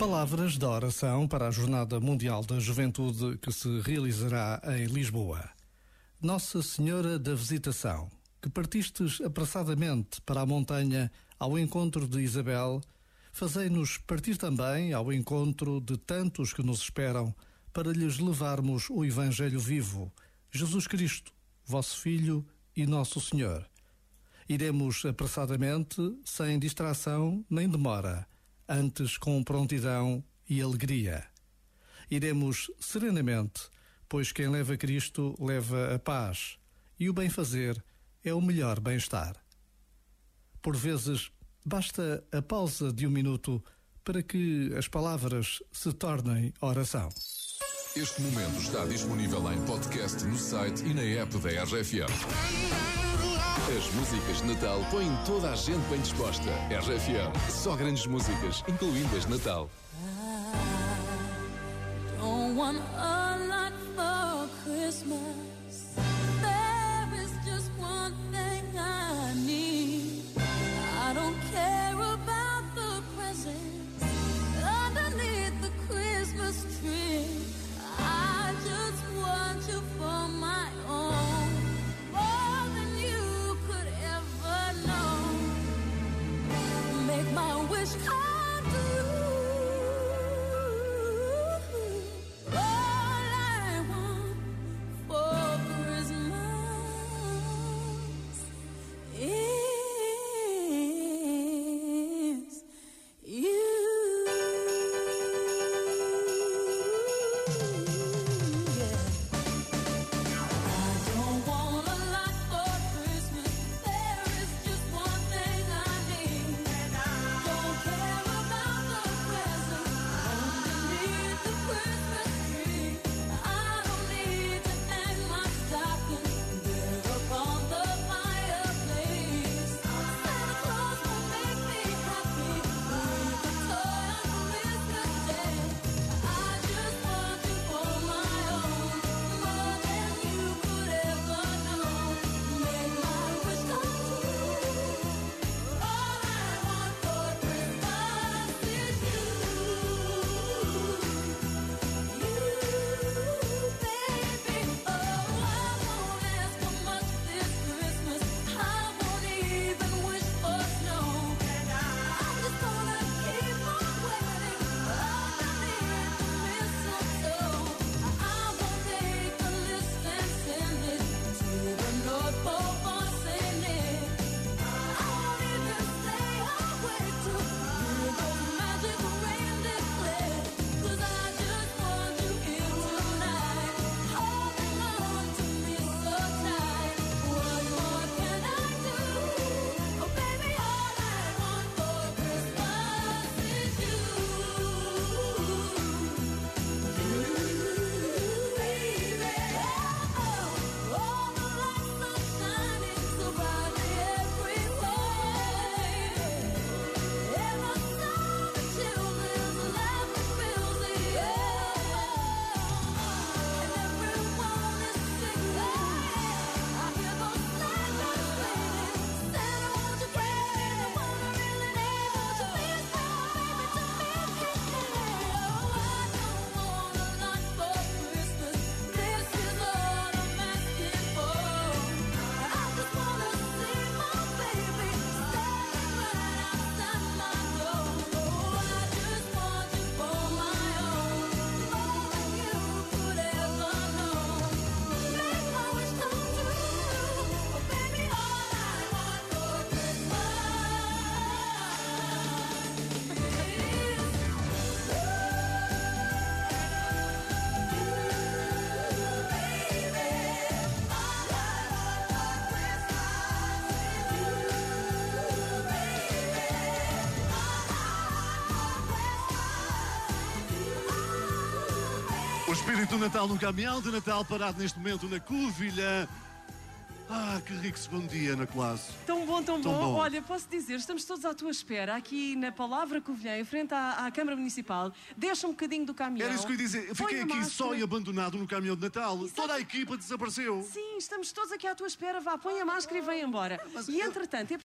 Palavras da oração para a Jornada Mundial da Juventude que se realizará em Lisboa. Nossa Senhora da Visitação, que partistes apressadamente para a montanha ao encontro de Isabel, fazei-nos partir também ao encontro de tantos que nos esperam para lhes levarmos o Evangelho vivo, Jesus Cristo, vosso Filho e nosso Senhor. Iremos apressadamente, sem distração nem demora antes com prontidão e alegria. Iremos serenamente, pois quem leva Cristo leva a paz, e o bem-fazer é o melhor bem-estar. Por vezes, basta a pausa de um minuto para que as palavras se tornem oração. Este momento está disponível em podcast no site e na app da RFM. As músicas de Natal põem toda a gente bem disposta. RFM, só grandes músicas, incluindo as de Natal. don't want a lot for Christmas. O espírito do Natal no caminhão de Natal parado neste momento na Covilha. Ah, que rico segundo dia na classe. Tão bom, tão, Tão bom. bom. Olha, posso dizer, estamos todos à tua espera, aqui na Palavra Covilhã, em frente à, à Câmara Municipal. Deixa um bocadinho do caminhão. Era isso que eu ia dizer. Eu fiquei aqui máscara. só e abandonado no caminhão de Natal. Toda a equipa desapareceu. Sim, estamos todos aqui à tua espera. Vá, põe a máscara e vem embora. Mas e entretanto,